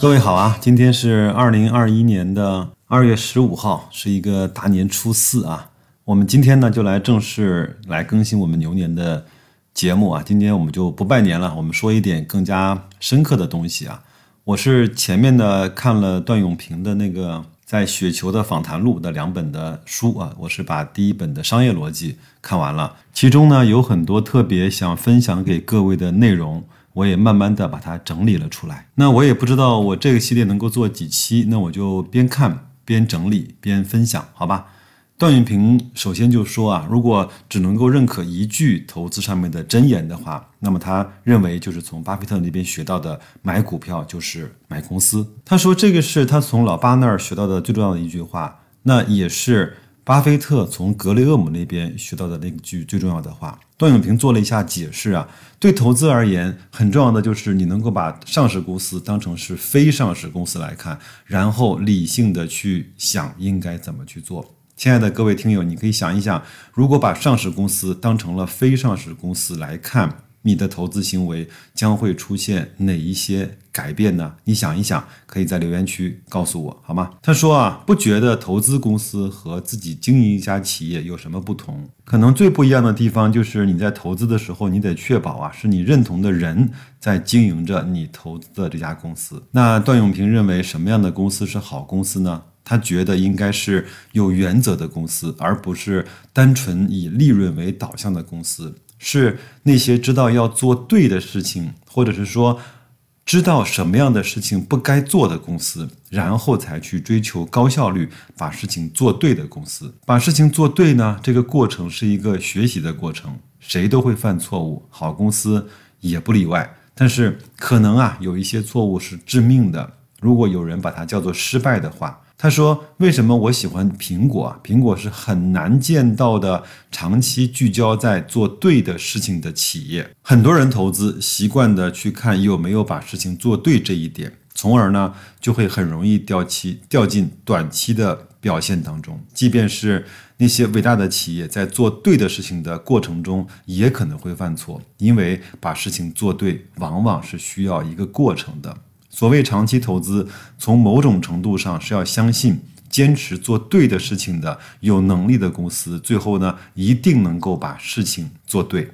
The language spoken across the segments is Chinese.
各位好啊，今天是二零二一年的二月十五号，是一个大年初四啊。我们今天呢就来正式来更新我们牛年的节目啊。今天我们就不拜年了，我们说一点更加深刻的东西啊。我是前面的看了段永平的那个在雪球的访谈录的两本的书啊，我是把第一本的商业逻辑看完了，其中呢有很多特别想分享给各位的内容。我也慢慢的把它整理了出来。那我也不知道我这个系列能够做几期，那我就边看边整理边分享，好吧？段永平首先就说啊，如果只能够认可一句投资上面的箴言的话，那么他认为就是从巴菲特那边学到的买股票就是买公司。他说这个是他从老巴那儿学到的最重要的一句话，那也是巴菲特从格雷厄姆那边学到的那句最重要的话。段永平做了一下解释啊，对投资而言，很重要的就是你能够把上市公司当成是非上市公司来看，然后理性的去想应该怎么去做。亲爱的各位听友，你可以想一想，如果把上市公司当成了非上市公司来看，你的投资行为将会出现哪一些改变呢？你想一想，可以在留言区告诉我，好吗？他说啊，不觉得投资公司和自己经营一家企业有什么不同？可能最不一样的地方就是你在投资的时候，你得确保啊，是你认同的人在经营着你投资的这家公司。那段永平认为什么样的公司是好公司呢？他觉得应该是有原则的公司，而不是单纯以利润为导向的公司。是那些知道要做对的事情，或者是说知道什么样的事情不该做的公司，然后才去追求高效率，把事情做对的公司。把事情做对呢，这个过程是一个学习的过程，谁都会犯错误，好公司也不例外。但是可能啊，有一些错误是致命的，如果有人把它叫做失败的话。他说：“为什么我喜欢苹果啊？苹果是很难见到的长期聚焦在做对的事情的企业。很多人投资习惯的去看有没有把事情做对这一点，从而呢就会很容易掉期掉进短期的表现当中。即便是那些伟大的企业在做对的事情的过程中，也可能会犯错，因为把事情做对往往是需要一个过程的。”所谓长期投资，从某种程度上是要相信坚持做对的事情的有能力的公司，最后呢一定能够把事情做对。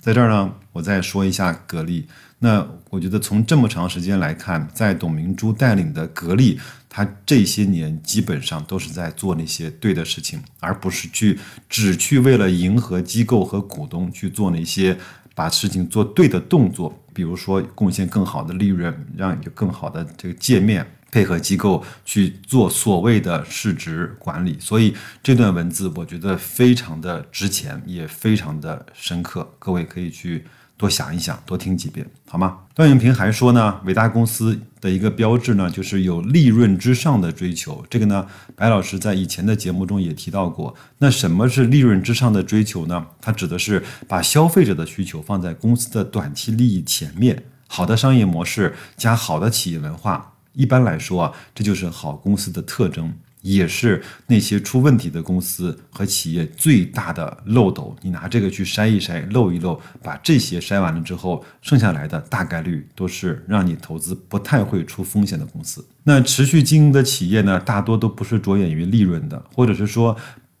在这儿呢，我再说一下格力。那我觉得从这么长时间来看，在董明珠带领的格力，他这些年基本上都是在做那些对的事情，而不是去只去为了迎合机构和股东去做那些把事情做对的动作。比如说，贡献更好的利润，让有更好的这个界面，配合机构去做所谓的市值管理。所以这段文字我觉得非常的值钱，也非常的深刻。各位可以去。多想一想，多听几遍，好吗？段永平还说呢，伟大公司的一个标志呢，就是有利润之上的追求。这个呢，白老师在以前的节目中也提到过。那什么是利润之上的追求呢？它指的是把消费者的需求放在公司的短期利益前面。好的商业模式加好的企业文化，一般来说啊，这就是好公司的特征。也是那些出问题的公司和企业最大的漏斗。你拿这个去筛一筛、漏一漏，把这些筛完了之后，剩下来的大概率都是让你投资不太会出风险的公司。那持续经营的企业呢，大多都不是着眼于利润的，或者是说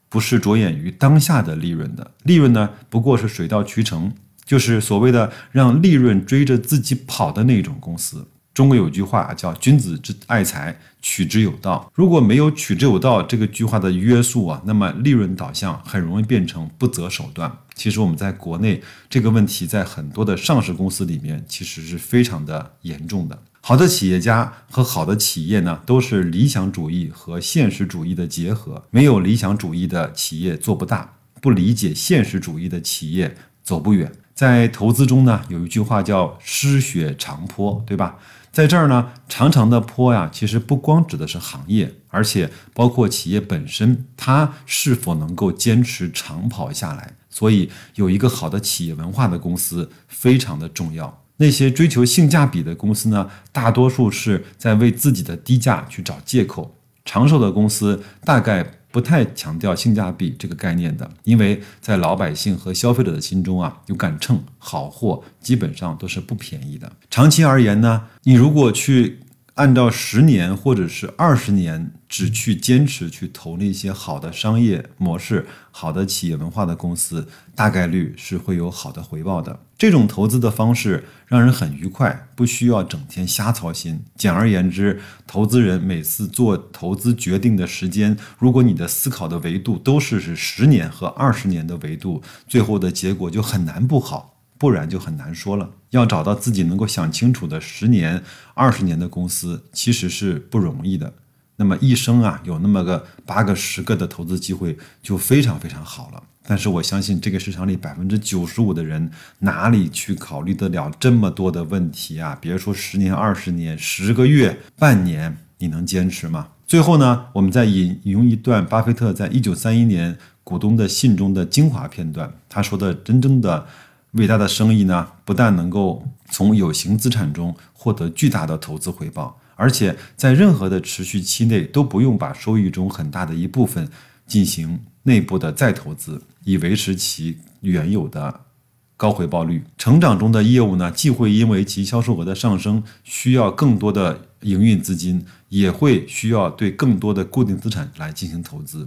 不是着眼于当下的利润的。利润呢，不过是水到渠成，就是所谓的让利润追着自己跑的那种公司。中国有句话叫“君子之爱财，取之有道”。如果没有“取之有道”这个句话的约束啊，那么利润导向很容易变成不择手段。其实我们在国内这个问题，在很多的上市公司里面，其实是非常的严重的。好的企业家和好的企业呢，都是理想主义和现实主义的结合。没有理想主义的企业做不大，不理解现实主义的企业走不远。在投资中呢，有一句话叫“失血长坡”，对吧？在这儿呢，长长的坡呀，其实不光指的是行业，而且包括企业本身，它是否能够坚持长跑下来。所以，有一个好的企业文化的公司非常的重要。那些追求性价比的公司呢，大多数是在为自己的低价去找借口。长寿的公司大概不太强调性价比这个概念的，因为在老百姓和消费者的心中啊，有杆秤，好货基本上都是不便宜的。长期而言呢，你如果去按照十年或者是二十年，只去坚持去投那些好的商业模式、好的企业文化的公司，大概率是会有好的回报的。这种投资的方式让人很愉快，不需要整天瞎操心。简而言之，投资人每次做投资决定的时间，如果你的思考的维度都是是十年和二十年的维度，最后的结果就很难不好。不然就很难说了。要找到自己能够想清楚的十年、二十年的公司，其实是不容易的。那么一生啊，有那么个八个、十个的投资机会，就非常非常好了。但是我相信，这个市场里百分之九十五的人，哪里去考虑得了这么多的问题啊？别说十年、二十年，十个月、半年，你能坚持吗？最后呢，我们再引引用一段巴菲特在一九三一年股东的信中的精华片段，他说的真正的。伟大的生意呢，不但能够从有形资产中获得巨大的投资回报，而且在任何的持续期内都不用把收益中很大的一部分进行内部的再投资，以维持其原有的高回报率。成长中的业务呢，既会因为其销售额的上升需要更多的营运资金，也会需要对更多的固定资产来进行投资。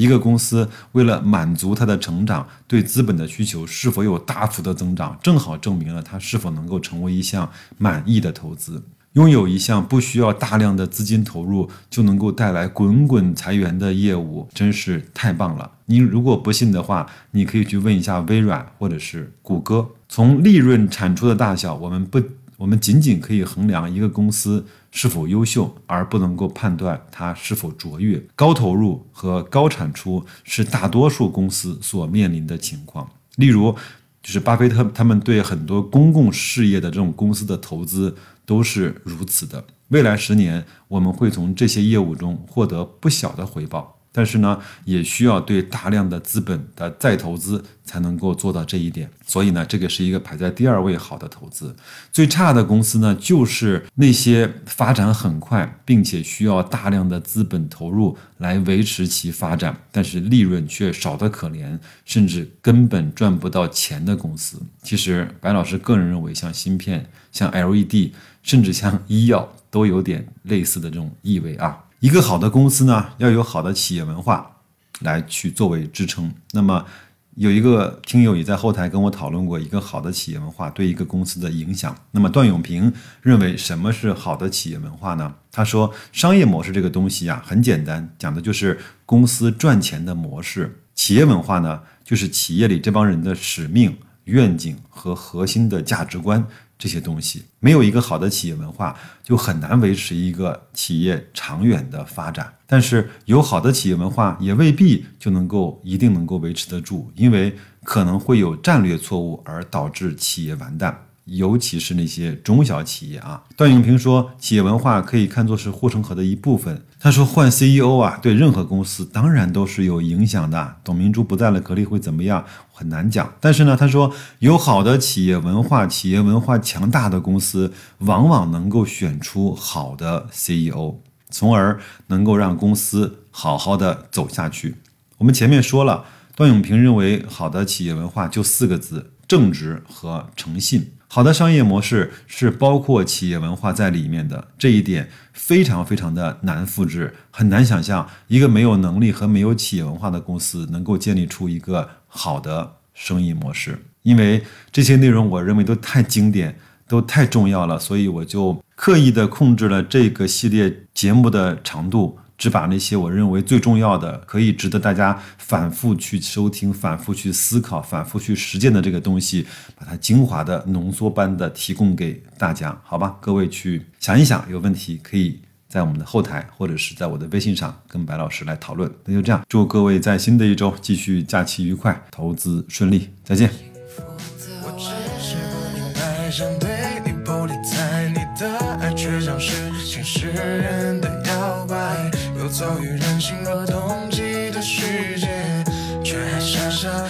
一个公司为了满足它的成长，对资本的需求是否有大幅的增长，正好证明了它是否能够成为一项满意的投资。拥有一项不需要大量的资金投入就能够带来滚滚财源的业务，真是太棒了。您如果不信的话，你可以去问一下微软或者是谷歌。从利润产出的大小，我们不。我们仅仅可以衡量一个公司是否优秀，而不能够判断它是否卓越。高投入和高产出是大多数公司所面临的情况。例如，就是巴菲特他们对很多公共事业的这种公司的投资都是如此的。未来十年，我们会从这些业务中获得不小的回报。但是呢，也需要对大量的资本的再投资才能够做到这一点。所以呢，这个是一个排在第二位好的投资。最差的公司呢，就是那些发展很快，并且需要大量的资本投入来维持其发展，但是利润却少得可怜，甚至根本赚不到钱的公司。其实，白老师个人认为，像芯片、像 LED，甚至像医药，都有点类似的这种意味啊。一个好的公司呢，要有好的企业文化来去作为支撑。那么，有一个听友也在后台跟我讨论过一个好的企业文化对一个公司的影响。那么，段永平认为什么是好的企业文化呢？他说，商业模式这个东西啊，很简单，讲的就是公司赚钱的模式。企业文化呢，就是企业里这帮人的使命、愿景和核心的价值观。这些东西没有一个好的企业文化，就很难维持一个企业长远的发展。但是有好的企业文化，也未必就能够一定能够维持得住，因为可能会有战略错误而导致企业完蛋。尤其是那些中小企业啊，段永平说，企业文化可以看作是护城河的一部分。他说，换 CEO 啊，对任何公司当然都是有影响的。董明珠不在了，格力会怎么样？很难讲。但是呢，他说，有好的企业文化、企业文化强大的公司，往往能够选出好的 CEO，从而能够让公司好好的走下去。我们前面说了，段永平认为，好的企业文化就四个字：正直和诚信。好的商业模式是包括企业文化在里面的，这一点非常非常的难复制，很难想象一个没有能力和没有企业文化的公司能够建立出一个好的生意模式。因为这些内容我认为都太经典，都太重要了，所以我就刻意的控制了这个系列节目的长度。只把那些我认为最重要的、可以值得大家反复去收听、反复去思考、反复去实践的这个东西，把它精华的浓缩般的提供给大家，好吧？各位去想一想，有问题可以在我们的后台或者是在我的微信上跟白老师来讨论。那就这样，祝各位在新的一周继续假期愉快，投资顺利，再见。走于人心若冬季的世界，却遭遇人心和冬季的世界却还傻傻